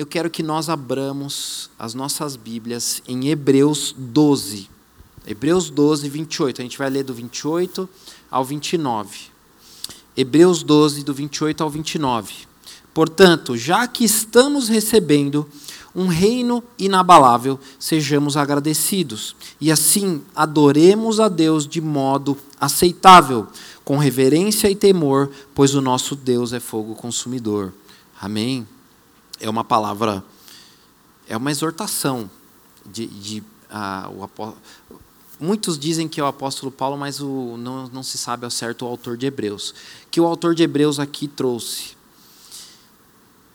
Eu quero que nós abramos as nossas Bíblias em Hebreus 12. Hebreus 12, 28. A gente vai ler do 28 ao 29. Hebreus 12, do 28 ao 29. Portanto, já que estamos recebendo um reino inabalável, sejamos agradecidos. E assim adoremos a Deus de modo aceitável, com reverência e temor, pois o nosso Deus é fogo consumidor. Amém? É uma palavra, é uma exortação de, de uh, o apóstolo. Muitos dizem que é o apóstolo Paulo, mas o, não, não se sabe ao certo o autor de Hebreus. Que o autor de Hebreus aqui trouxe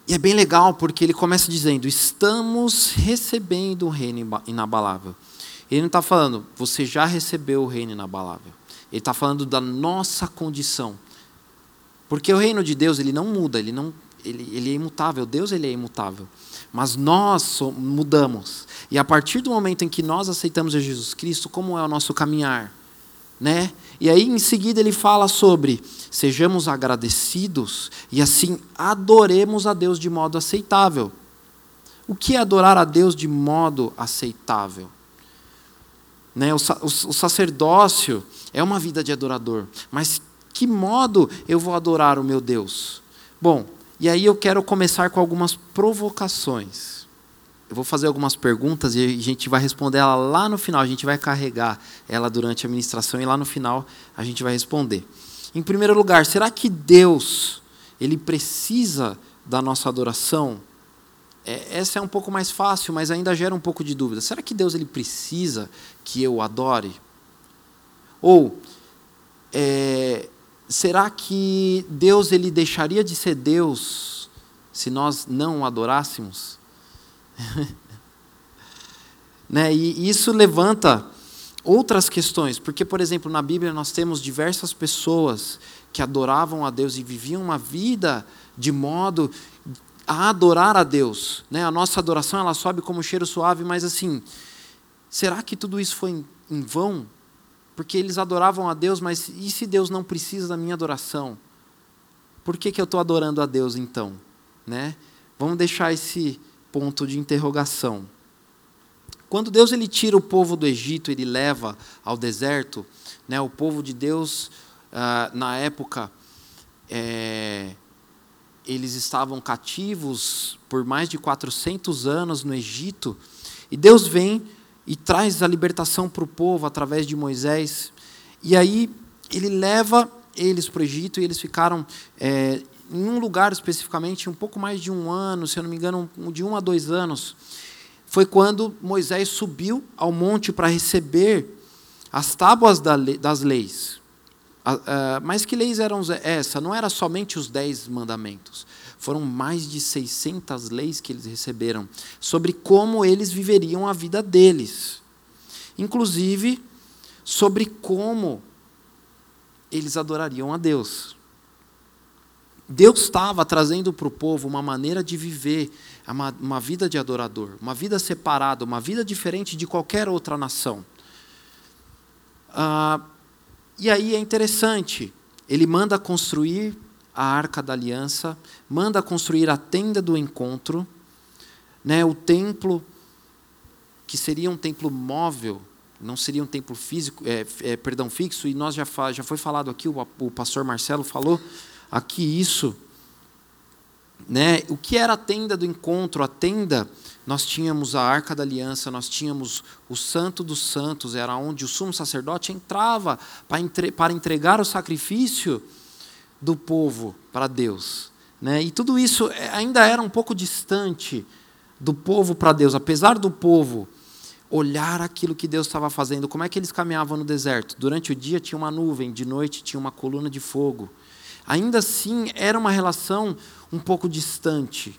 e é bem legal porque ele começa dizendo: estamos recebendo o reino inabalável. Ele não está falando, você já recebeu o reino inabalável. Ele está falando da nossa condição. Porque o reino de Deus ele não muda, ele, não, ele, ele é imutável. Deus ele é imutável. Mas nós mudamos. E a partir do momento em que nós aceitamos Jesus Cristo, como é o nosso caminhar? Né? E aí em seguida ele fala sobre sejamos agradecidos e assim adoremos a Deus de modo aceitável. O que é adorar a Deus de modo aceitável? Né? O, o, o sacerdócio é uma vida de adorador, mas que modo eu vou adorar o meu Deus? Bom, e aí eu quero começar com algumas provocações. Eu vou fazer algumas perguntas e a gente vai responder ela lá no final. A gente vai carregar ela durante a ministração e lá no final a gente vai responder. Em primeiro lugar, será que Deus ele precisa da nossa adoração? É, essa é um pouco mais fácil, mas ainda gera um pouco de dúvida. Será que Deus ele precisa que eu adore? Ou é, será que Deus ele deixaria de ser Deus se nós não o adorássemos? né? E isso levanta outras questões, porque, por exemplo, na Bíblia nós temos diversas pessoas que adoravam a Deus e viviam uma vida de modo a adorar a Deus. Né? A nossa adoração ela sobe como um cheiro suave, mas assim, será que tudo isso foi em vão? Porque eles adoravam a Deus, mas e se Deus não precisa da minha adoração? Por que, que eu estou adorando a Deus então? Né? Vamos deixar esse, ponto de interrogação. Quando Deus ele tira o povo do Egito, ele leva ao deserto, né, o povo de Deus, ah, na época, é, eles estavam cativos por mais de 400 anos no Egito, e Deus vem e traz a libertação para o povo através de Moisés, e aí ele leva eles para o Egito e eles ficaram é, em um lugar especificamente, um pouco mais de um ano, se eu não me engano, de um a dois anos, foi quando Moisés subiu ao monte para receber as tábuas das leis. Mas que leis eram essa? Não era somente os dez mandamentos. Foram mais de 600 leis que eles receberam sobre como eles viveriam a vida deles. Inclusive, sobre como eles adorariam a Deus. Deus estava trazendo para o povo uma maneira de viver uma, uma, vida de adorador, uma vida separada, uma vida diferente de qualquer outra nação. Ah, e aí é interessante, ele manda construir a arca da aliança, manda construir a tenda do encontro, né, o templo, que seria um templo móvel, não seria um templo físico, é, é, perdão, fixo, e nós já, já foi falado aqui, o, o pastor Marcelo falou aqui isso. Né? O que era a tenda do encontro? A tenda, nós tínhamos a arca da aliança, nós tínhamos o santo dos santos, era onde o sumo sacerdote entrava para entregar o sacrifício do povo para Deus. Né? E tudo isso é, ainda era um pouco distante do povo para Deus, apesar do povo olhar aquilo que Deus estava fazendo. Como é que eles caminhavam no deserto? Durante o dia tinha uma nuvem, de noite tinha uma coluna de fogo ainda assim era uma relação um pouco distante.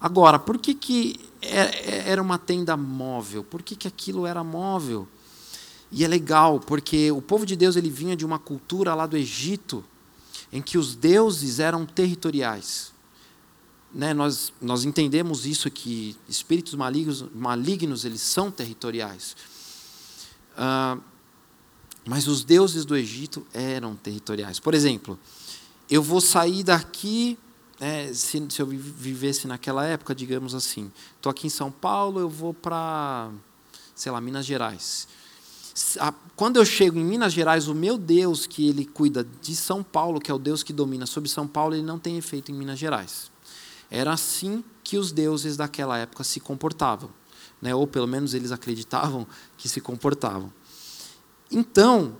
Agora, por que, que é, é, era uma tenda móvel? Por que, que aquilo era móvel? E é legal, porque o povo de Deus ele vinha de uma cultura lá do Egito, em que os deuses eram territoriais. Né, nós, nós entendemos isso que espíritos malignos, malignos eles são territoriais. Ah, mas os deuses do Egito eram territoriais. Por exemplo, eu vou sair daqui, é, se, se eu vivesse naquela época, digamos assim, estou aqui em São Paulo, eu vou para, sei lá, Minas Gerais quando eu chego em Minas Gerais, o meu Deus que ele cuida de São Paulo, que é o Deus que domina sobre São Paulo, ele não tem efeito em Minas Gerais. Era assim que os deuses daquela época se comportavam, né? ou pelo menos eles acreditavam que se comportavam. Então,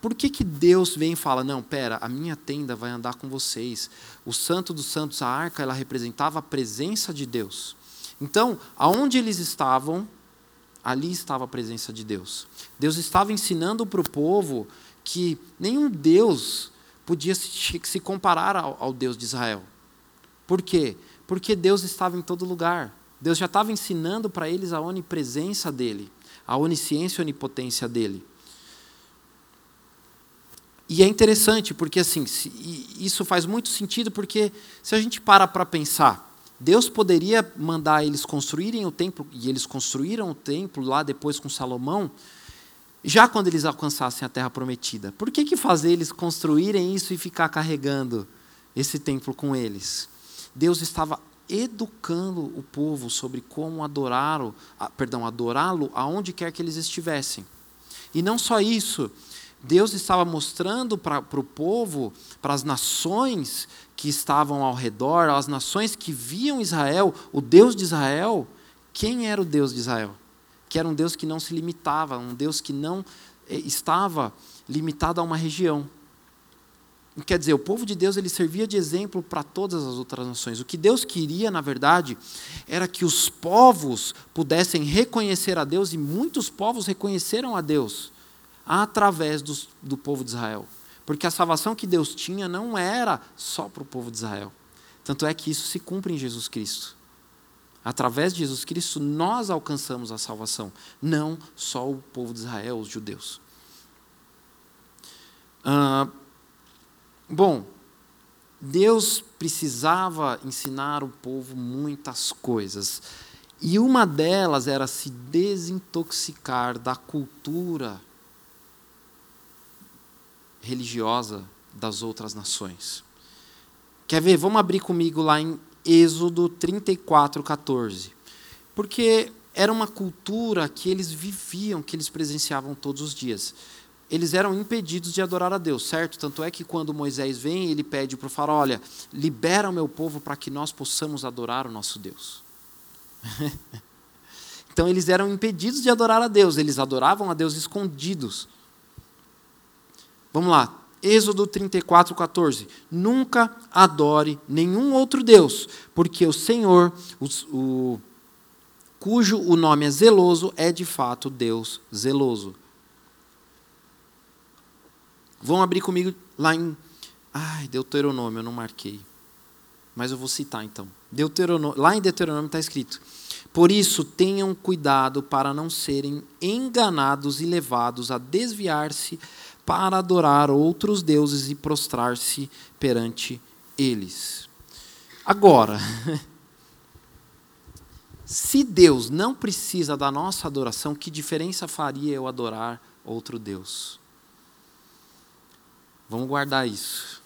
por que, que Deus vem e fala: não, pera, a minha tenda vai andar com vocês? O Santo dos Santos, a arca, ela representava a presença de Deus. Então, aonde eles estavam, ali estava a presença de Deus. Deus estava ensinando para o povo que nenhum Deus podia se comparar ao, Deus de Israel. Por quê? Porque Deus estava em todo lugar. Deus já estava ensinando para eles a onipresença dele, a onisciência e onipotência dele. E é interessante porque assim, isso faz muito sentido porque se a gente para para pensar, Deus poderia mandar eles construírem o templo, e eles construíram o templo lá depois com Salomão, já quando eles alcançassem a terra prometida. Por que, que fazer eles construírem isso e ficar carregando esse templo com eles? Deus estava educando o povo sobre como adorá-lo, perdão, adorá-lo aonde quer que eles estivessem. E não só isso, Deus estava mostrando para o povo, para as nações, que estavam ao redor, as nações que viam Israel, o Deus de Israel, quem era o Deus de Israel? Que era um Deus que não se limitava, um Deus que não eh, estava limitado a uma região. Quer dizer, o povo de Deus ele servia de exemplo para todas as outras nações. O que Deus queria, na verdade, era que os povos pudessem reconhecer a Deus, e muitos povos reconheceram a Deus através do, do povo de Israel. Porque a salvação que Deus tinha não era só para o povo de Israel. Tanto é que isso se cumpre em Jesus Cristo. Através de Jesus Cristo, nós alcançamos a salvação, não só o povo de Israel, os judeus. Ah, bom, Deus precisava ensinar o povo muitas coisas. E uma delas era se desintoxicar da cultura religiosa das outras nações. Quer ver? Vamos abrir comigo lá em Êxodo 34, 14. Porque era uma cultura que eles viviam, que eles presenciavam todos os dias. Eles eram impedidos de adorar a Deus, certo? Tanto é que quando Moisés vem, ele pede para o faraó: olha, libera o meu povo para que nós possamos adorar o nosso Deus. então eles eram impedidos de adorar a Deus, eles adoravam a Deus escondidos. Vamos lá. Êxodo 34, 14. Nunca adore nenhum outro Deus, porque o Senhor, o, o, cujo o nome é zeloso, é de fato Deus zeloso. Vão abrir comigo lá em. Ai, Deuteronômio, eu não marquei. Mas eu vou citar então. Deuteronômio, lá em Deuteronômio está escrito: Por isso tenham cuidado para não serem enganados e levados a desviar-se para adorar outros deuses e prostrar-se perante eles. Agora, se Deus não precisa da nossa adoração, que diferença faria eu adorar outro Deus? Vamos guardar isso.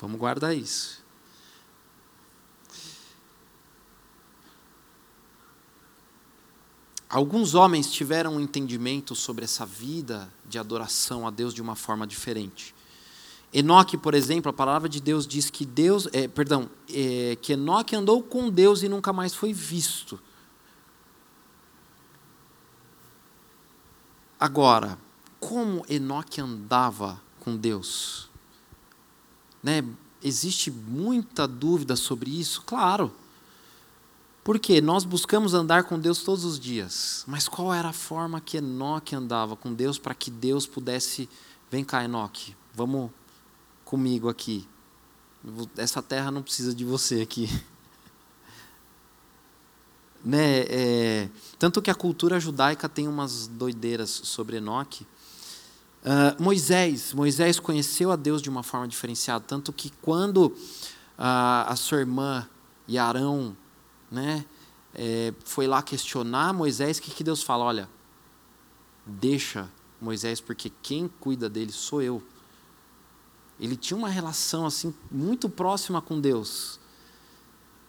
Vamos guardar isso. Alguns homens tiveram um entendimento sobre essa vida de adoração a Deus de uma forma diferente. Enoque, por exemplo, a palavra de Deus diz que Deus, é, perdão, é, que Enoque andou com Deus e nunca mais foi visto. Agora, como Enoque andava com Deus? Né? Existe muita dúvida sobre isso, claro. Porque nós buscamos andar com Deus todos os dias. Mas qual era a forma que Enoque andava com Deus para que Deus pudesse. Vem cá, Enoque, vamos comigo aqui. Essa terra não precisa de você aqui. Né, é, tanto que a cultura judaica tem umas doideiras sobre Enoque. Uh, Moisés, Moisés conheceu a Deus de uma forma diferenciada, tanto que quando uh, a sua irmã e Arão, né, é, foi lá questionar Moisés, o que, que Deus fala? Olha, deixa Moisés, porque quem cuida dele sou eu. Ele tinha uma relação assim muito próxima com Deus.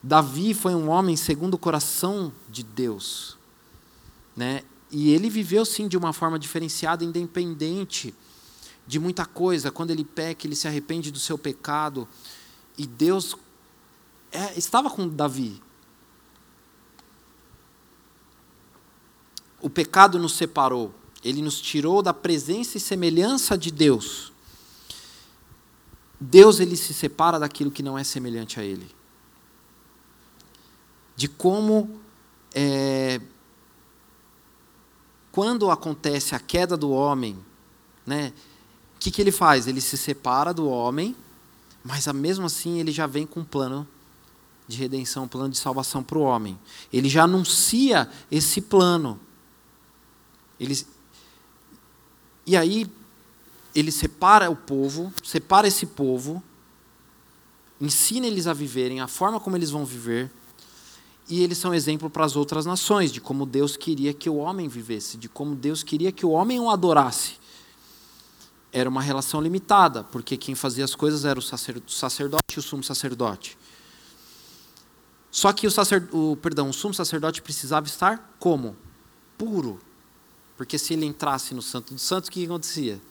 Davi foi um homem segundo o coração de Deus, né? E ele viveu sim de uma forma diferenciada, independente de muita coisa. Quando ele peca, ele se arrepende do seu pecado. E Deus é, estava com Davi. O pecado nos separou. Ele nos tirou da presença e semelhança de Deus. Deus ele se separa daquilo que não é semelhante a Ele. De como é, quando acontece a queda do homem, né, o que, que ele faz? Ele se separa do homem, mas mesmo assim ele já vem com um plano de redenção, um plano de salvação para o homem. Ele já anuncia esse plano. Ele, e aí ele separa o povo, separa esse povo, ensina eles a viverem, a forma como eles vão viver, e eles são exemplo para as outras nações, de como Deus queria que o homem vivesse, de como Deus queria que o homem o adorasse. Era uma relação limitada, porque quem fazia as coisas era o sacerdote e o sumo sacerdote. Só que o, sacer, o, perdão, o sumo sacerdote precisava estar como? Puro. Porque se ele entrasse no Santo dos Santos, o que acontecia?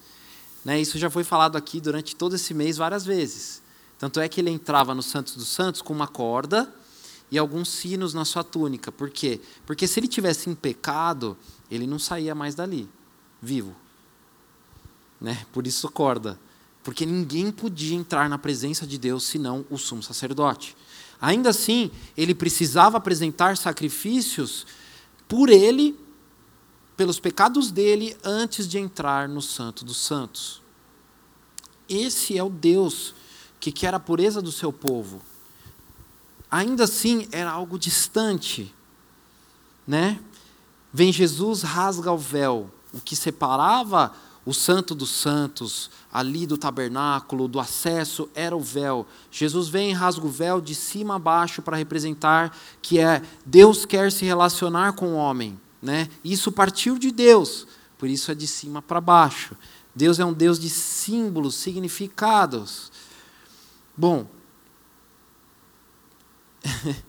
Né, isso já foi falado aqui durante todo esse mês várias vezes. Tanto é que ele entrava no Santo dos Santos com uma corda e alguns sinos na sua túnica. Por quê? Porque se ele tivesse em pecado, ele não saía mais dali, vivo. Né? Por isso corda. Porque ninguém podia entrar na presença de Deus senão o sumo sacerdote. Ainda assim, ele precisava apresentar sacrifícios por ele pelos pecados dele antes de entrar no Santo dos Santos. Esse é o Deus que quer a pureza do seu povo. Ainda assim, era algo distante, né? Vem Jesus, rasga o véu, o que separava o Santo dos Santos, ali do tabernáculo, do acesso, era o véu. Jesus vem e rasga o véu de cima a baixo para representar que é Deus quer se relacionar com o homem. Né? Isso partiu de Deus, por isso é de cima para baixo. Deus é um Deus de símbolos, significados. Bom,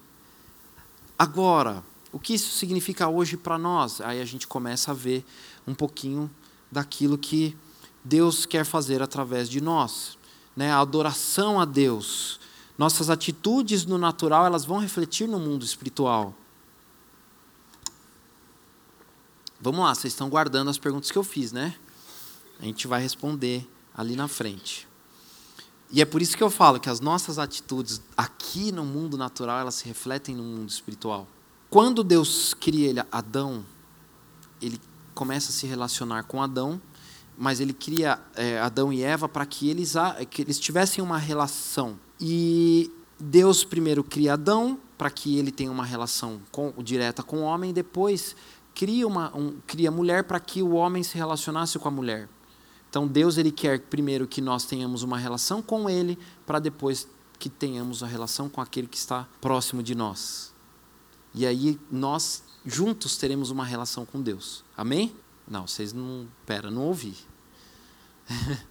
agora, o que isso significa hoje para nós? Aí a gente começa a ver um pouquinho daquilo que Deus quer fazer através de nós. Né? A adoração a Deus. Nossas atitudes no natural, elas vão refletir no mundo espiritual. Vamos lá, vocês estão guardando as perguntas que eu fiz, né? A gente vai responder ali na frente. E é por isso que eu falo que as nossas atitudes aqui no mundo natural, elas se refletem no mundo espiritual. Quando Deus cria Adão, ele começa a se relacionar com Adão, mas ele cria é, Adão e Eva para que eles, que eles tivessem uma relação. E Deus primeiro cria Adão para que ele tenha uma relação com, direta com o homem, depois cria, uma, um, cria mulher para que o homem se relacionasse com a mulher. Então Deus ele quer primeiro que nós tenhamos uma relação com Ele, para depois que tenhamos a relação com aquele que está próximo de nós. E aí nós juntos teremos uma relação com Deus. Amém? Não, vocês não. Pera, não ouvi.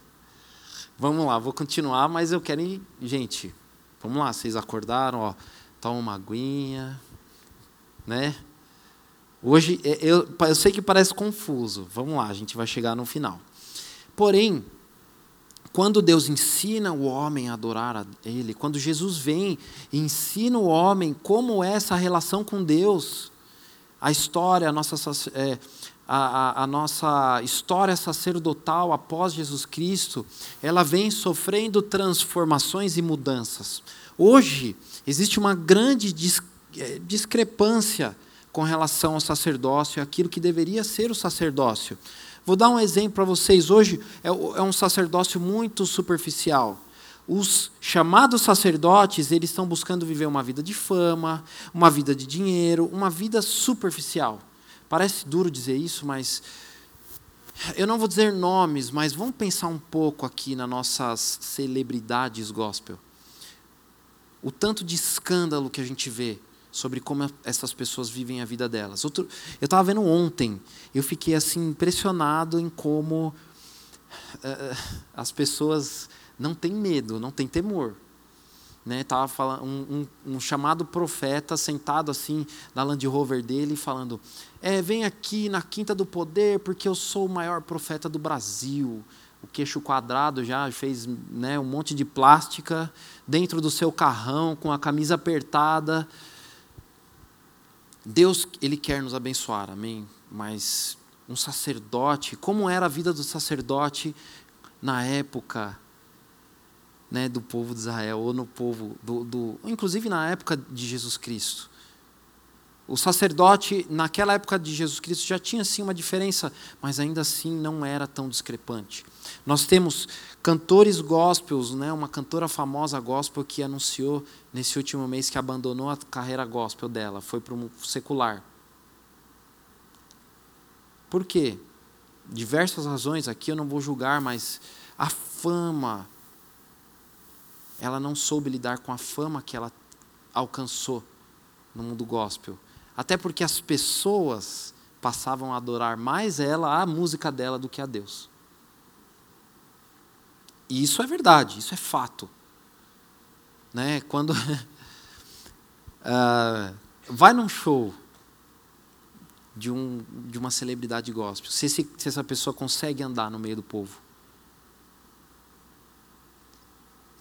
vamos lá, vou continuar, mas eu quero ir. Gente, vamos lá, vocês acordaram, ó. Toma uma aguinha, né? Hoje, é, eu, eu sei que parece confuso. Vamos lá, a gente vai chegar no final. Porém, quando Deus ensina o homem a adorar a Ele, quando Jesus vem e ensina o homem como é essa relação com Deus, a história, a nossa, é, a, a, a, nossa história sacerdotal após Jesus Cristo, ela vem sofrendo transformações e mudanças. Hoje, existe uma grande é, discrepância com relação ao sacerdócio, aquilo que deveria ser o sacerdócio. Vou dar um exemplo para vocês. Hoje é, é um sacerdócio muito superficial. os chamados sacerdotes, eles estão buscando viver uma vida de fama, uma vida de dinheiro, uma vida superficial. Parece duro dizer isso, mas eu não vou dizer nomes, mas vamos pensar um pouco aqui nas nossas celebridades gospel. O tanto de escândalo que a gente vê sobre como essas pessoas vivem a vida delas. Outro, eu estava vendo ontem, eu fiquei assim impressionado em como uh, as pessoas não têm medo, não têm temor. Né, tava falando um, um, um, chamado profeta sentado assim na Land Rover dele falando é, vem aqui na quinta do poder porque eu sou o maior profeta do Brasil o queixo quadrado já fez né, um monte de plástica dentro do seu carrão com a camisa apertada Deus ele quer nos abençoar amém mas um sacerdote como era a vida do sacerdote na época né, do povo de Israel, ou no povo, do, do, inclusive na época de Jesus Cristo. O sacerdote, naquela época de Jesus Cristo, já tinha sim uma diferença, mas ainda assim não era tão discrepante. Nós temos cantores gospels, né, uma cantora famosa gospel que anunciou nesse último mês que abandonou a carreira gospel dela, foi para o secular. Por quê? Diversas razões aqui eu não vou julgar, mas a fama, ela não soube lidar com a fama que ela alcançou no mundo gospel. Até porque as pessoas passavam a adorar mais ela, a música dela, do que a Deus. E isso é verdade, isso é fato. Né? Quando uh, vai num show de, um, de uma celebridade gospel, se, esse, se essa pessoa consegue andar no meio do povo.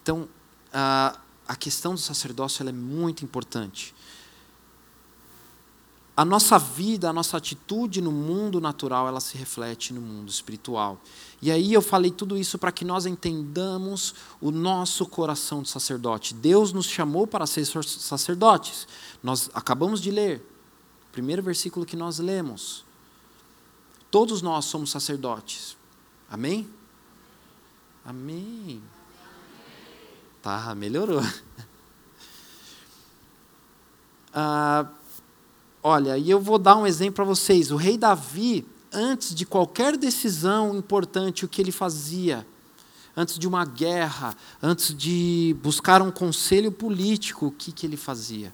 Então, a, a questão do sacerdócio é muito importante. A nossa vida, a nossa atitude no mundo natural, ela se reflete no mundo espiritual. E aí eu falei tudo isso para que nós entendamos o nosso coração de sacerdote. Deus nos chamou para ser sacerdotes. Nós acabamos de ler, primeiro versículo que nós lemos. Todos nós somos sacerdotes. Amém? Amém. Tá, melhorou. Ah, olha, e eu vou dar um exemplo para vocês. O rei Davi, antes de qualquer decisão importante, o que ele fazia? Antes de uma guerra, antes de buscar um conselho político, o que, que ele fazia?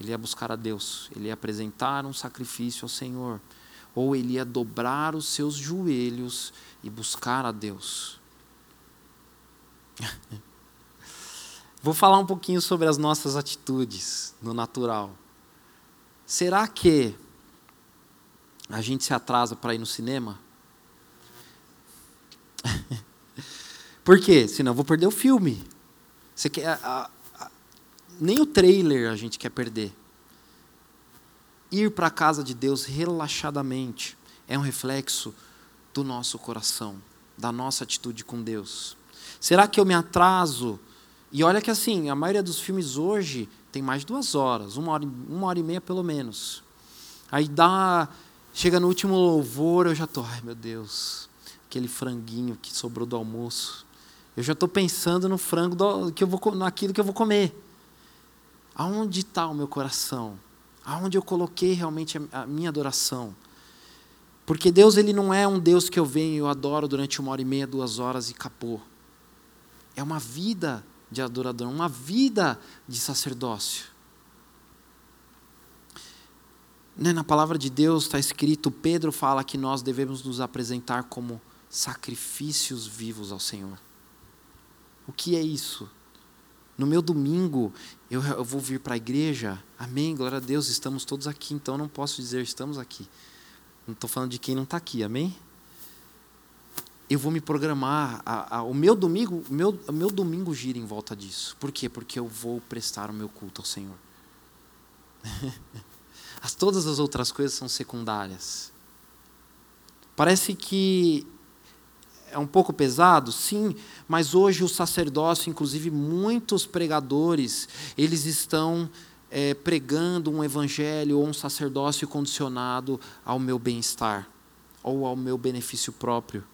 Ele ia buscar a Deus, ele ia apresentar um sacrifício ao Senhor, ou ele ia dobrar os seus joelhos e buscar a Deus. Vou falar um pouquinho sobre as nossas atitudes no natural. Será que a gente se atrasa para ir no cinema? Por quê? Senão eu vou perder o filme. Você quer, a, a, nem o trailer a gente quer perder. Ir para a casa de Deus relaxadamente é um reflexo do nosso coração, da nossa atitude com Deus. Será que eu me atraso e olha que assim, a maioria dos filmes hoje tem mais de duas horas, uma hora, uma hora e meia pelo menos. Aí dá, chega no último louvor, eu já estou, ai meu Deus, aquele franguinho que sobrou do almoço. Eu já estou pensando no frango do, que eu vou, naquilo que eu vou comer. Aonde está o meu coração? Aonde eu coloquei realmente a, a minha adoração? Porque Deus ele não é um Deus que eu venho e eu adoro durante uma hora e meia, duas horas e acabou. É uma vida de adorador, uma vida de sacerdócio. Né, na palavra de Deus está escrito, Pedro fala que nós devemos nos apresentar como sacrifícios vivos ao Senhor. O que é isso? No meu domingo, eu, vou vir para a igreja, amém, glória a Deus, estamos todos aqui, então não posso dizer estamos aqui. Não estou falando de quem não está aqui, amém? Eu vou me programar. A, a, o meu domingo, meu, meu domingo gira em volta disso. Por quê? Porque eu vou prestar o meu culto ao Senhor. as, todas as outras coisas são secundárias. Parece que é um pouco pesado, sim, mas hoje o sacerdócio, inclusive muitos pregadores, eles estão é, pregando um evangelho ou um sacerdócio condicionado ao meu bem-estar ou ao meu benefício próprio.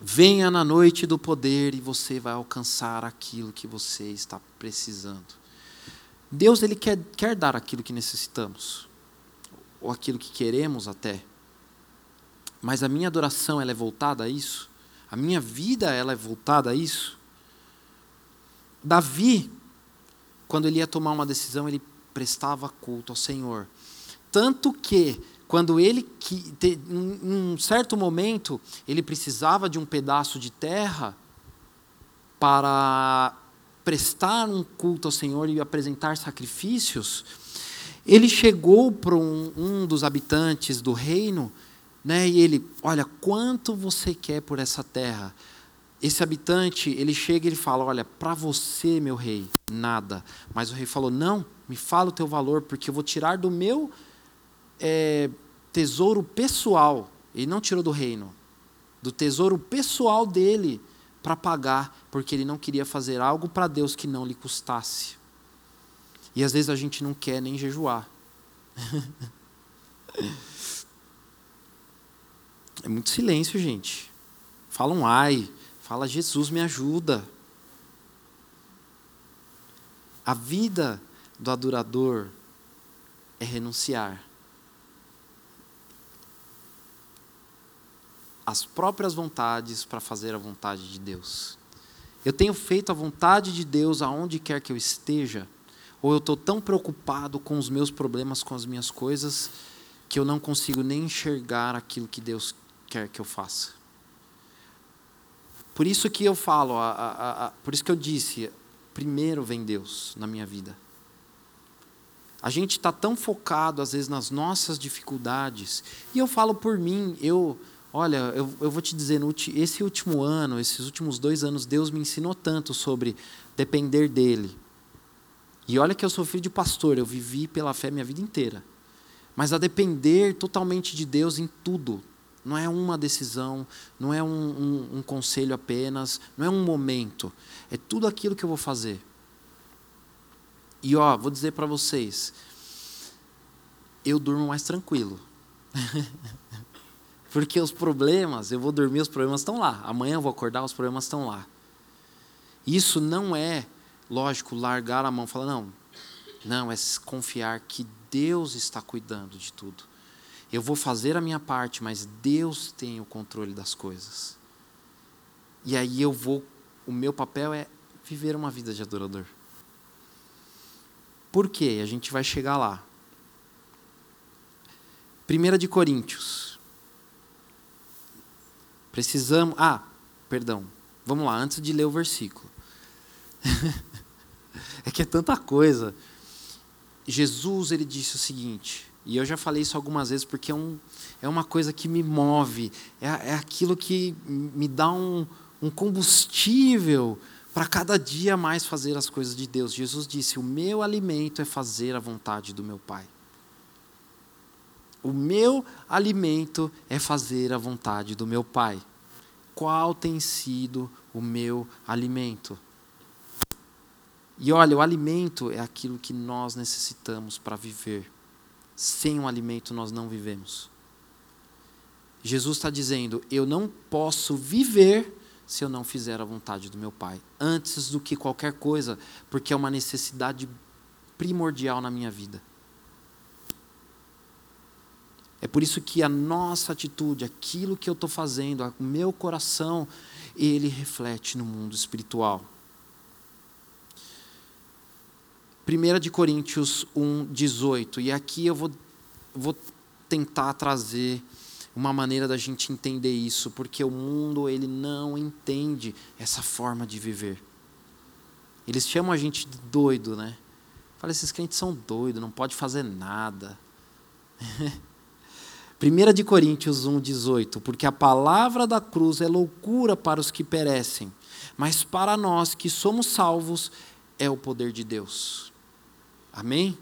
Venha na noite do poder e você vai alcançar aquilo que você está precisando. Deus ele quer, quer dar aquilo que necessitamos, ou aquilo que queremos até. Mas a minha adoração ela é voltada a isso? A minha vida ela é voltada a isso? Davi, quando ele ia tomar uma decisão, ele prestava culto ao Senhor. Tanto que, quando ele, em um certo momento, ele precisava de um pedaço de terra para prestar um culto ao Senhor e apresentar sacrifícios, ele chegou para um, um dos habitantes do reino, né, e ele, olha, quanto você quer por essa terra? Esse habitante, ele chega e ele fala, olha, para você, meu rei, nada. Mas o rei falou, não, me fala o teu valor, porque eu vou tirar do meu é, tesouro pessoal. Ele não tirou do reino, do tesouro pessoal dele para pagar, porque ele não queria fazer algo para Deus que não lhe custasse. E às vezes a gente não quer nem jejuar. é muito silêncio, gente. Fala um ai, fala Jesus me ajuda. A vida do adorador é renunciar. As próprias vontades para fazer a vontade de Deus. Eu tenho feito a vontade de Deus aonde quer que eu esteja, ou eu estou tão preocupado com os meus problemas, com as minhas coisas, que eu não consigo nem enxergar aquilo que Deus quer que eu faça. Por isso que eu falo, a, a, a, por isso que eu disse, primeiro vem Deus na minha vida. A gente está tão focado, às vezes, nas nossas dificuldades. E eu falo por mim, eu Olha, eu, eu vou te dizer, esse último ano, esses últimos dois anos, Deus me ensinou tanto sobre depender dEle. E olha que eu filho de pastor, eu vivi pela fé minha vida inteira. Mas a depender totalmente de Deus em tudo. Não é uma decisão, não é um, um, um conselho apenas, não é um momento. É tudo aquilo que eu vou fazer. E ó, vou dizer para vocês, eu durmo mais tranquilo. Porque os problemas, eu vou dormir, os problemas estão lá. Amanhã eu vou acordar, os problemas estão lá. Isso não é, lógico, largar a mão e falar, não, não, é confiar que Deus está cuidando de tudo. Eu vou fazer a minha parte, mas Deus tem o controle das coisas. E aí eu vou, o meu papel é viver uma vida de adorador. Por quê? A gente vai chegar lá. 1 de Coríntios Precisamos. Ah, perdão. Vamos lá, antes de ler o versículo. é que é tanta coisa. Jesus ele disse o seguinte, e eu já falei isso algumas vezes porque é, um, é uma coisa que me move, é, é aquilo que me dá um, um combustível para cada dia mais fazer as coisas de Deus. Jesus disse: O meu alimento é fazer a vontade do meu Pai. O meu alimento é fazer a vontade do meu Pai. Qual tem sido o meu alimento? E olha, o alimento é aquilo que nós necessitamos para viver. Sem o alimento nós não vivemos. Jesus está dizendo: eu não posso viver se eu não fizer a vontade do meu Pai, antes do que qualquer coisa, porque é uma necessidade primordial na minha vida. É por isso que a nossa atitude, aquilo que eu estou fazendo, o meu coração, ele reflete no mundo espiritual. 1 de Coríntios 1, 18. E aqui eu vou, vou tentar trazer uma maneira da gente entender isso, porque o mundo ele não entende essa forma de viver. Eles chamam a gente de doido, né? Fala, esses crentes são doidos, não pode fazer nada. 1 de Coríntios 1,18, porque a palavra da cruz é loucura para os que perecem, mas para nós que somos salvos é o poder de Deus. Amém?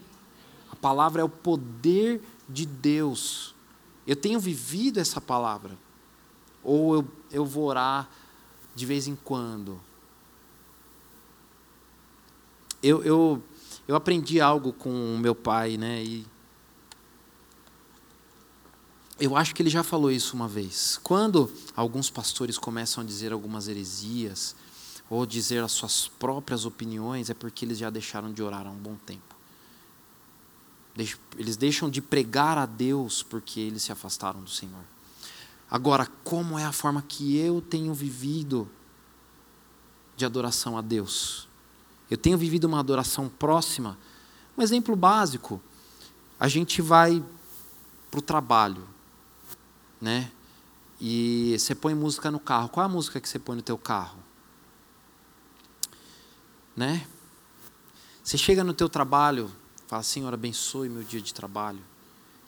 A palavra é o poder de Deus. Eu tenho vivido essa palavra. Ou eu, eu vou orar de vez em quando. Eu, eu, eu aprendi algo com o meu pai, né? E eu acho que ele já falou isso uma vez. Quando alguns pastores começam a dizer algumas heresias, ou dizer as suas próprias opiniões, é porque eles já deixaram de orar há um bom tempo. Eles deixam de pregar a Deus porque eles se afastaram do Senhor. Agora, como é a forma que eu tenho vivido de adoração a Deus? Eu tenho vivido uma adoração próxima. Um exemplo básico: a gente vai para o trabalho, né? E você põe música no carro. Qual a música que você põe no teu carro? Né? Você chega no teu trabalho, fala, Senhor, abençoe meu dia de trabalho.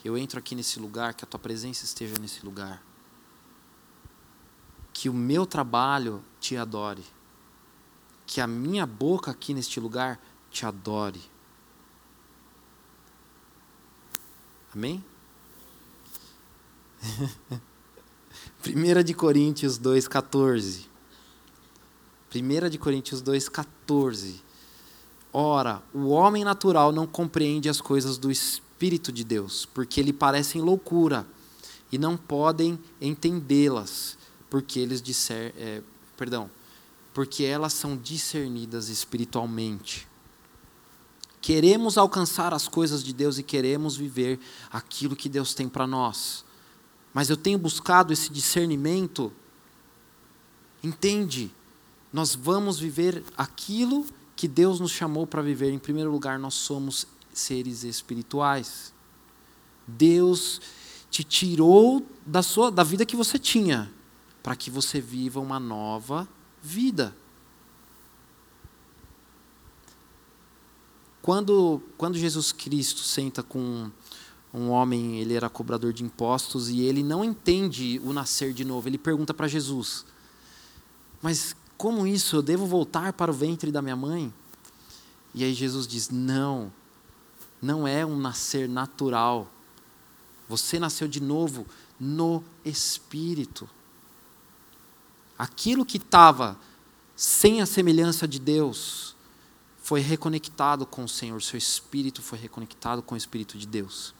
Eu entro aqui nesse lugar, que a tua presença esteja nesse lugar. Que o meu trabalho te adore. Que a minha boca aqui neste lugar te adore. Amém? 1 de Coríntios 2,14. 1 de Coríntios 2,14. Ora, o homem natural não compreende as coisas do Espírito de Deus, porque lhe parecem loucura, e não podem entendê-las, porque eles disser, é, perdão, porque elas são discernidas espiritualmente. Queremos alcançar as coisas de Deus e queremos viver aquilo que Deus tem para nós mas eu tenho buscado esse discernimento. Entende? Nós vamos viver aquilo que Deus nos chamou para viver. Em primeiro lugar, nós somos seres espirituais. Deus te tirou da sua da vida que você tinha para que você viva uma nova vida. Quando, quando Jesus Cristo senta com um homem, ele era cobrador de impostos e ele não entende o nascer de novo. Ele pergunta para Jesus: Mas como isso? Eu devo voltar para o ventre da minha mãe? E aí Jesus diz: Não, não é um nascer natural. Você nasceu de novo no espírito. Aquilo que estava sem a semelhança de Deus foi reconectado com o Senhor, seu espírito foi reconectado com o espírito de Deus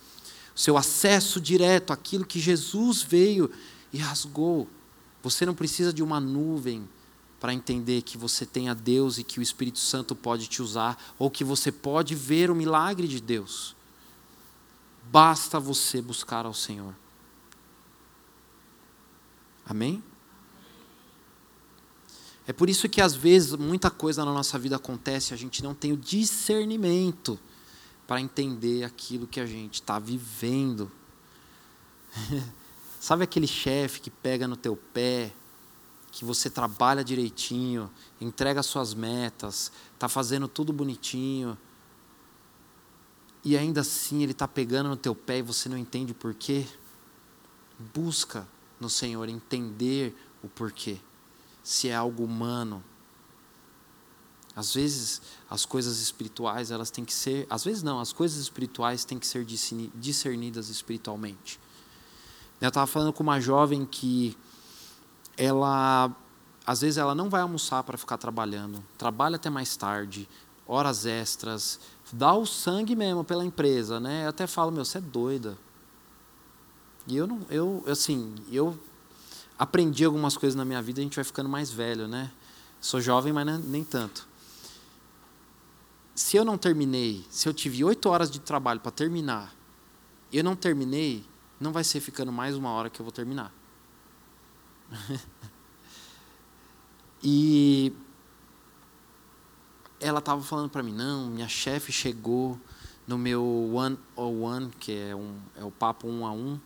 seu acesso direto àquilo que Jesus veio e rasgou. Você não precisa de uma nuvem para entender que você tem a Deus e que o Espírito Santo pode te usar, ou que você pode ver o milagre de Deus. Basta você buscar ao Senhor. Amém? É por isso que às vezes muita coisa na nossa vida acontece, a gente não tem o discernimento para entender aquilo que a gente está vivendo. Sabe aquele chefe que pega no teu pé, que você trabalha direitinho, entrega suas metas, está fazendo tudo bonitinho, e ainda assim ele está pegando no teu pé e você não entende o porquê? Busca no Senhor entender o porquê. Se é algo humano, às vezes as coisas espirituais elas têm que ser, às vezes não, as coisas espirituais têm que ser discernidas espiritualmente. Eu estava falando com uma jovem que ela às vezes ela não vai almoçar para ficar trabalhando, trabalha até mais tarde, horas extras, dá o sangue mesmo pela empresa, né? Eu até falo, meu, você é doida. E eu não, eu assim, eu aprendi algumas coisas na minha vida, a gente vai ficando mais velho, né? Sou jovem, mas nem tanto se eu não terminei, se eu tive oito horas de trabalho para terminar, eu não terminei, não vai ser ficando mais uma hora que eu vou terminar. e ela estava falando para mim, não, minha chefe chegou no meu one on one, que é, um, é o papo um a um,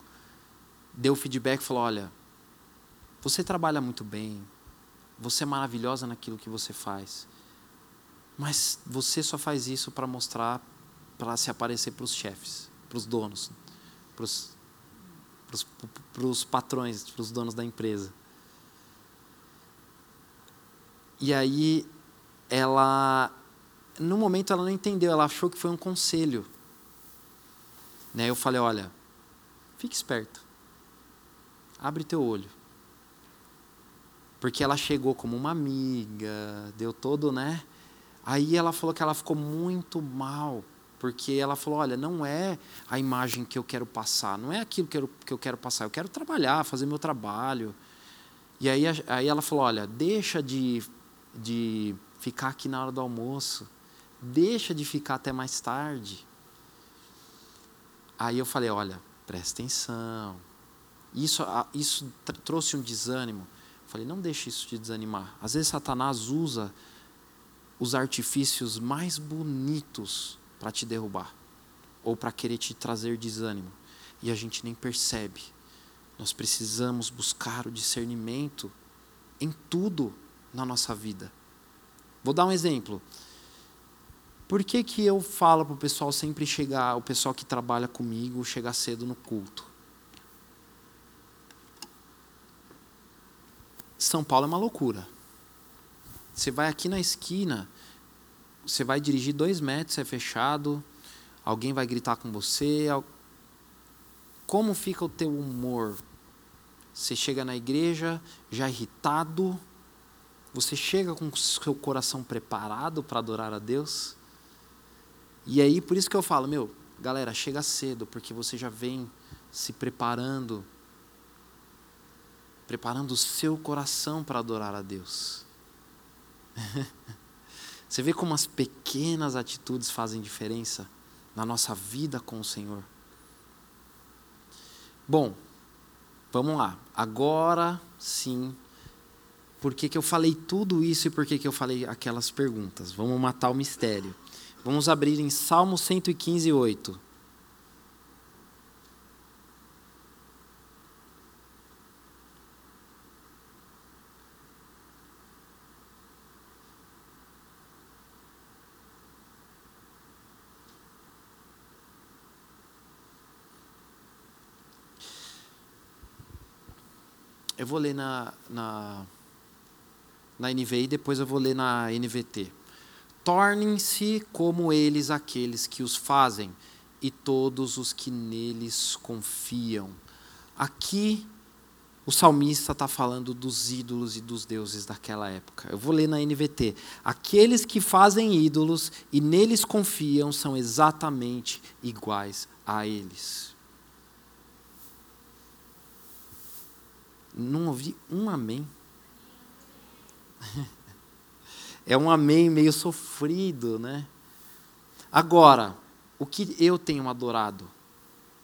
deu feedback e falou, olha, você trabalha muito bem, você é maravilhosa naquilo que você faz. Mas você só faz isso para mostrar, para se aparecer para os chefes, para os donos, para os patrões, para os donos da empresa. E aí, ela, no momento ela não entendeu, ela achou que foi um conselho. Né? Eu falei: olha, fique esperto, abre teu olho. Porque ela chegou como uma amiga, deu todo, né? Aí ela falou que ela ficou muito mal, porque ela falou: olha, não é a imagem que eu quero passar, não é aquilo que eu, que eu quero passar, eu quero trabalhar, fazer meu trabalho. E aí, aí ela falou: olha, deixa de, de ficar aqui na hora do almoço, deixa de ficar até mais tarde. Aí eu falei: olha, presta atenção. Isso, isso trouxe um desânimo. Falei, não deixe isso te desanimar. Às vezes Satanás usa os artifícios mais bonitos para te derrubar ou para querer te trazer desânimo e a gente nem percebe. Nós precisamos buscar o discernimento em tudo na nossa vida. Vou dar um exemplo. Por que, que eu falo para o pessoal sempre chegar, o pessoal que trabalha comigo, chegar cedo no culto? São Paulo é uma loucura. Você vai aqui na esquina, você vai dirigir dois metros, é fechado, alguém vai gritar com você. Como fica o teu humor? Você chega na igreja já irritado, você chega com o seu coração preparado para adorar a Deus. E aí, por isso que eu falo, meu, galera, chega cedo, porque você já vem se preparando preparando o seu coração para adorar a Deus. Você vê como as pequenas atitudes fazem diferença na nossa vida com o Senhor. Bom, vamos lá. Agora sim, por que, que eu falei tudo isso e por que, que eu falei aquelas perguntas? Vamos matar o mistério. Vamos abrir em Salmo 115, 8. Eu vou ler na, na, na NVI, depois eu vou ler na NVT. Tornem-se como eles aqueles que os fazem, e todos os que neles confiam. Aqui, o salmista está falando dos ídolos e dos deuses daquela época. Eu vou ler na NVT. Aqueles que fazem ídolos e neles confiam são exatamente iguais a eles. Não ouvi um amém. É um amém meio sofrido, né? Agora, o que eu tenho adorado?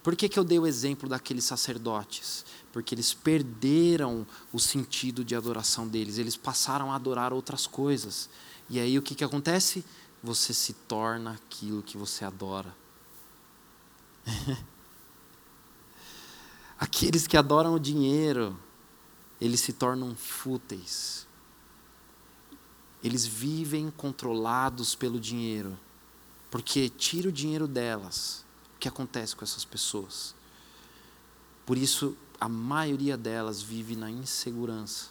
Por que, que eu dei o exemplo daqueles sacerdotes? Porque eles perderam o sentido de adoração deles, eles passaram a adorar outras coisas. E aí o que, que acontece? Você se torna aquilo que você adora. Aqueles que adoram o dinheiro, eles se tornam fúteis. Eles vivem controlados pelo dinheiro. Porque tira o dinheiro delas. O que acontece com essas pessoas? Por isso, a maioria delas vive na insegurança.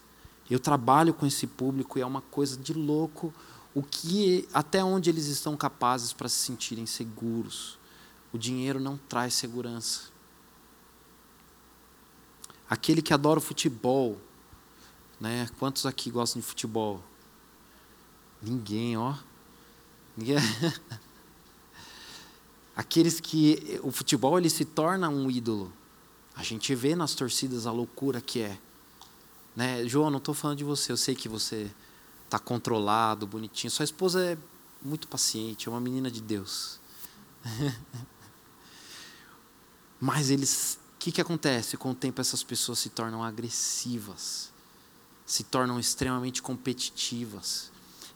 Eu trabalho com esse público e é uma coisa de louco o que até onde eles estão capazes para se sentirem seguros. O dinheiro não traz segurança. Aquele que adora o futebol, né? Quantos aqui gostam de futebol? Ninguém, ó. Ninguém. Aqueles que o futebol ele se torna um ídolo. A gente vê nas torcidas a loucura que é. Né? João, não estou falando de você, eu sei que você está controlado, bonitinho. Sua esposa é muito paciente, é uma menina de Deus. Mas eles o que, que acontece? Com o tempo, essas pessoas se tornam agressivas, se tornam extremamente competitivas,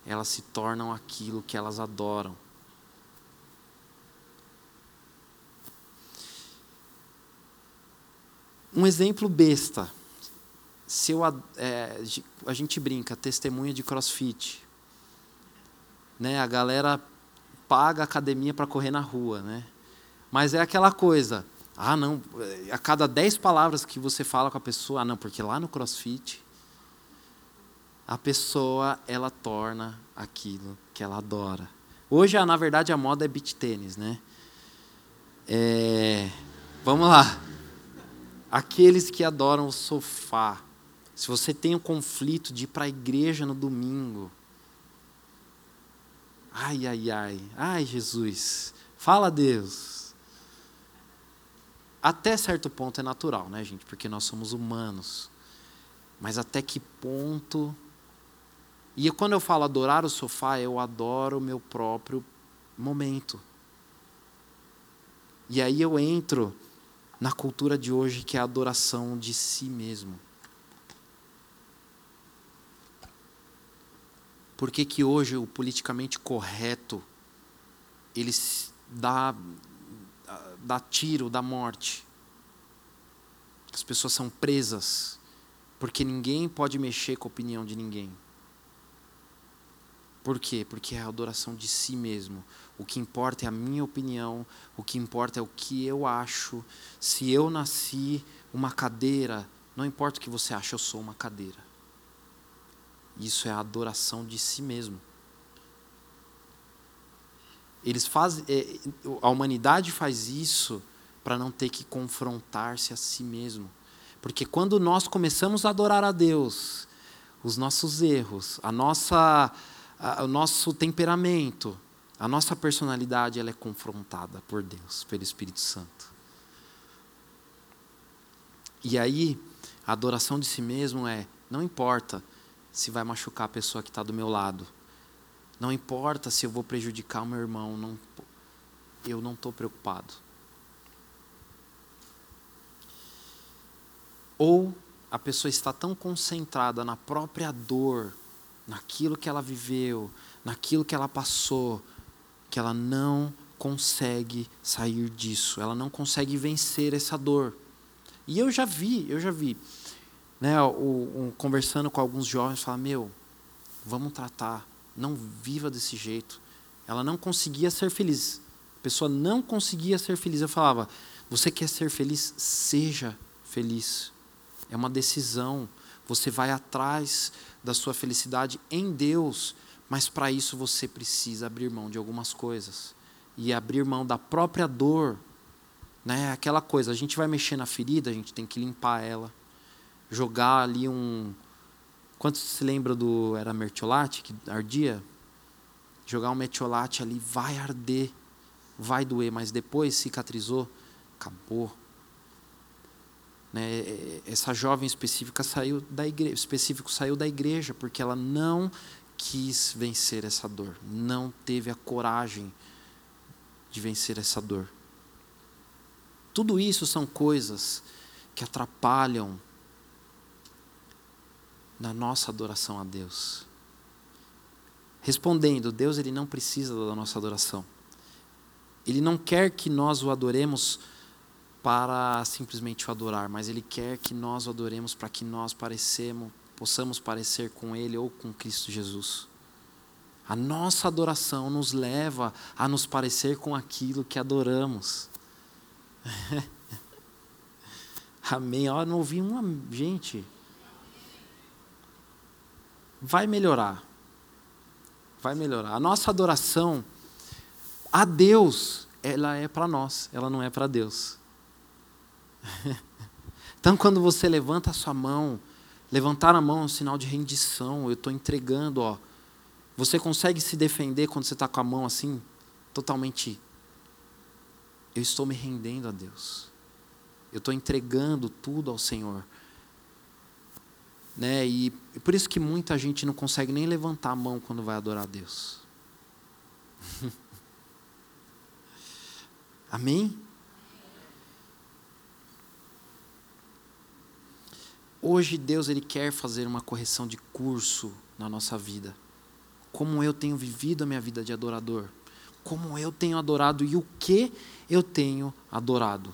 elas se tornam aquilo que elas adoram. Um exemplo besta. Se eu, é, a gente brinca, testemunha de crossfit. Né? A galera paga academia para correr na rua. Né? Mas é aquela coisa ah, não, a cada dez palavras que você fala com a pessoa, ah, não, porque lá no crossfit, a pessoa, ela torna aquilo que ela adora. Hoje, na verdade, a moda é beach tênis, né? É, vamos lá. Aqueles que adoram o sofá. Se você tem um conflito de ir para a igreja no domingo. Ai, ai, ai. Ai, Jesus. Fala, Deus. Até certo ponto é natural, né, gente? Porque nós somos humanos. Mas até que ponto. E quando eu falo adorar o sofá, eu adoro o meu próprio momento. E aí eu entro na cultura de hoje que é a adoração de si mesmo. Por que, que hoje o politicamente correto ele dá, dá tiro, dá morte? As pessoas são presas porque ninguém pode mexer com a opinião de ninguém. Por quê? Porque é a adoração de si mesmo. O que importa é a minha opinião, o que importa é o que eu acho. Se eu nasci uma cadeira, não importa o que você acha, eu sou uma cadeira. Isso é a adoração de si mesmo. Eles fazem, é, a humanidade faz isso para não ter que confrontar-se a si mesmo. Porque quando nós começamos a adorar a Deus, os nossos erros, a nossa, a, o nosso temperamento, a nossa personalidade, ela é confrontada por Deus, pelo Espírito Santo. E aí, a adoração de si mesmo é: não importa se vai machucar a pessoa que está do meu lado. Não importa se eu vou prejudicar o meu irmão, não, eu não estou preocupado. Ou a pessoa está tão concentrada na própria dor, naquilo que ela viveu, naquilo que ela passou, que ela não consegue sair disso, ela não consegue vencer essa dor. E eu já vi, eu já vi né, o, o, conversando com alguns jovens, fala: Meu, vamos tratar, não viva desse jeito. Ela não conseguia ser feliz. A pessoa não conseguia ser feliz. Eu falava: Você quer ser feliz? Seja feliz. É uma decisão. Você vai atrás da sua felicidade em Deus, mas para isso você precisa abrir mão de algumas coisas e abrir mão da própria dor. Né? Aquela coisa, a gente vai mexer na ferida, a gente tem que limpar ela jogar ali um. Quantos se lembra do. Era mertiolate que ardia? Jogar um metiolate ali vai arder, vai doer, mas depois cicatrizou, acabou. Né? Essa jovem específica saiu da igreja, específico saiu da igreja porque ela não quis vencer essa dor, não teve a coragem de vencer essa dor. Tudo isso são coisas que atrapalham na nossa adoração a Deus. Respondendo, Deus ele não precisa da nossa adoração. Ele não quer que nós o adoremos para simplesmente o adorar, mas ele quer que nós o adoremos para que nós parecemos, possamos parecer com ele ou com Cristo Jesus. A nossa adoração nos leva a nos parecer com aquilo que adoramos. Amém. Ó, não ouvi uma gente vai melhorar. Vai melhorar. A nossa adoração a Deus, ela é para nós, ela não é para Deus. então, quando você levanta a sua mão, levantar a mão é um sinal de rendição. Eu estou entregando, ó. Você consegue se defender quando você está com a mão assim, totalmente. Eu estou me rendendo a Deus. Eu estou entregando tudo ao Senhor. Né? E por isso que muita gente não consegue nem levantar a mão quando vai adorar a Deus. Amém? Hoje Deus ele quer fazer uma correção de curso na nossa vida. Como eu tenho vivido a minha vida de adorador, como eu tenho adorado e o que eu tenho adorado.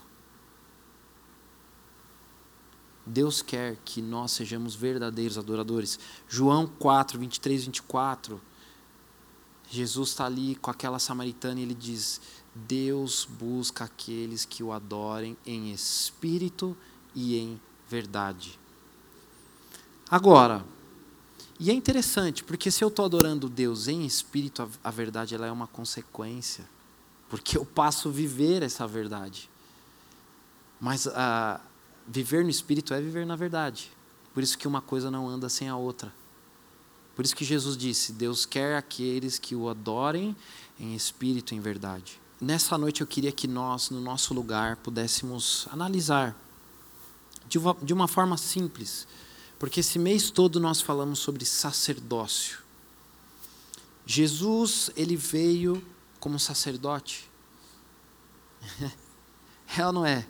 Deus quer que nós sejamos verdadeiros adoradores. João 4, 23, 24. Jesus está ali com aquela samaritana e ele diz: Deus busca aqueles que o adorem em espírito e em verdade. Agora, e é interessante, porque se eu estou adorando Deus em espírito, a, verdade ela é uma consequência, porque eu passo a viver essa verdade. Mas a, viver no Espírito é viver na verdade. Por isso que uma coisa não anda sem a outra. Por isso que Jesus disse: Deus quer aqueles que o adorem em espírito e em verdade. nessa noite eu queria que nós, no nosso lugar, pudéssemos analisar de uma, forma simples, porque esse mês todo nós falamos sobre sacerdócio. Jesus, ele veio como sacerdote. é ou não é?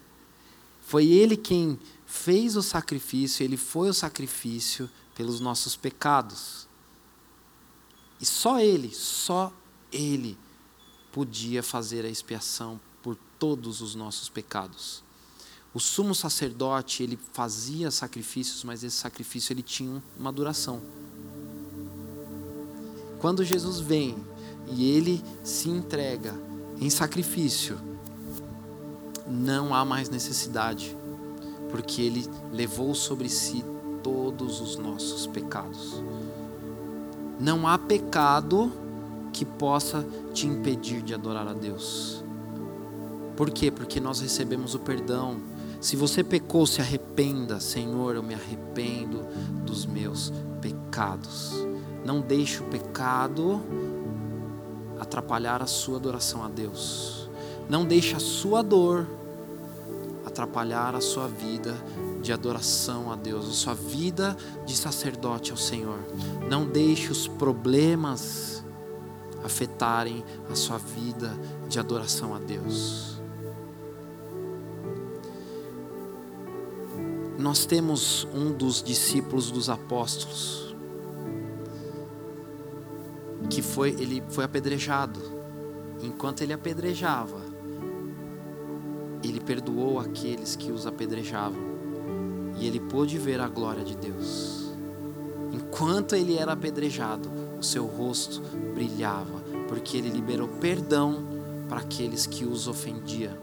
Foi ele quem fez o sacrifício, ele foi o sacrifício pelos nossos pecados. E só ele, só ele podia fazer a expiação por todos os nossos pecados. O sumo sacerdote, ele fazia sacrifícios, mas esse sacrifício ele tinha uma duração. Quando Jesus vem e ele se entrega em sacrifício, não há mais necessidade, porque ele levou sobre si todos os nossos pecados. Não há pecado que possa te impedir de adorar a Deus. Por quê? Porque nós recebemos o perdão. Se você pecou, se arrependa, Senhor, eu me arrependo dos meus pecados. Não deixe o pecado atrapalhar a sua adoração a Deus. Não deixe a sua dor atrapalhar a sua vida de adoração a Deus, a sua vida de sacerdote ao Senhor. Não deixe os problemas afetarem a sua vida de adoração a Deus. Nós temos um dos discípulos dos apóstolos que foi ele foi apedrejado. Enquanto ele apedrejava, ele perdoou aqueles que os apedrejavam e ele pôde ver a glória de Deus. Enquanto ele era apedrejado, o seu rosto brilhava, porque ele liberou perdão para aqueles que os ofendiam,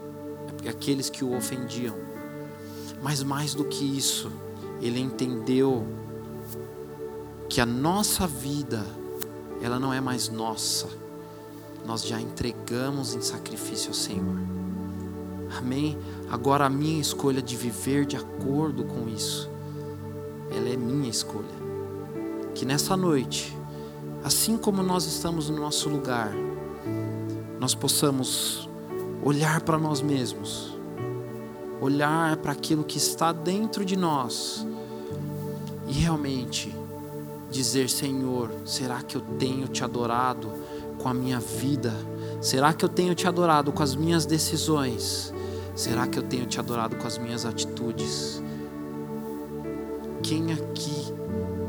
aqueles que o ofendiam. Mas mais do que isso, ele entendeu que a nossa vida, ela não é mais nossa. Nós já entregamos em sacrifício ao Senhor. Amém? Agora a minha escolha de viver de acordo com isso, ela é minha escolha. Que nessa noite, assim como nós estamos no nosso lugar, nós possamos olhar para nós mesmos, olhar para aquilo que está dentro de nós e realmente dizer: Senhor, será que eu tenho te adorado com a minha vida? Será que eu tenho te adorado com as minhas decisões? Será que eu tenho te adorado com as minhas atitudes? Quem aqui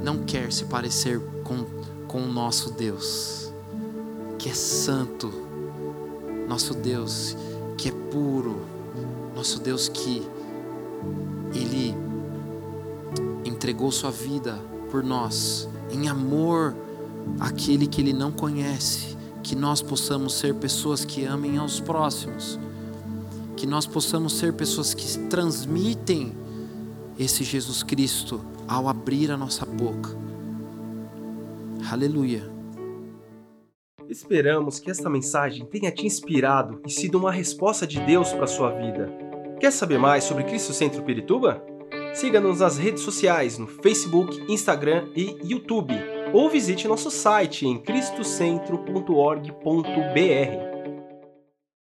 não quer se parecer com, com o nosso Deus, que é santo, nosso Deus que é puro, nosso Deus que Ele entregou Sua vida por nós, em amor àquele que Ele não conhece, que nós possamos ser pessoas que amem aos próximos que nós possamos ser pessoas que transmitem esse Jesus Cristo ao abrir a nossa boca. Aleluia. Esperamos que esta mensagem tenha te inspirado e sido uma resposta de Deus para a sua vida. Quer saber mais sobre Cristo Centro Pirituba? Siga-nos nas redes sociais no Facebook, Instagram e YouTube, ou visite nosso site em cristocentro.org.br.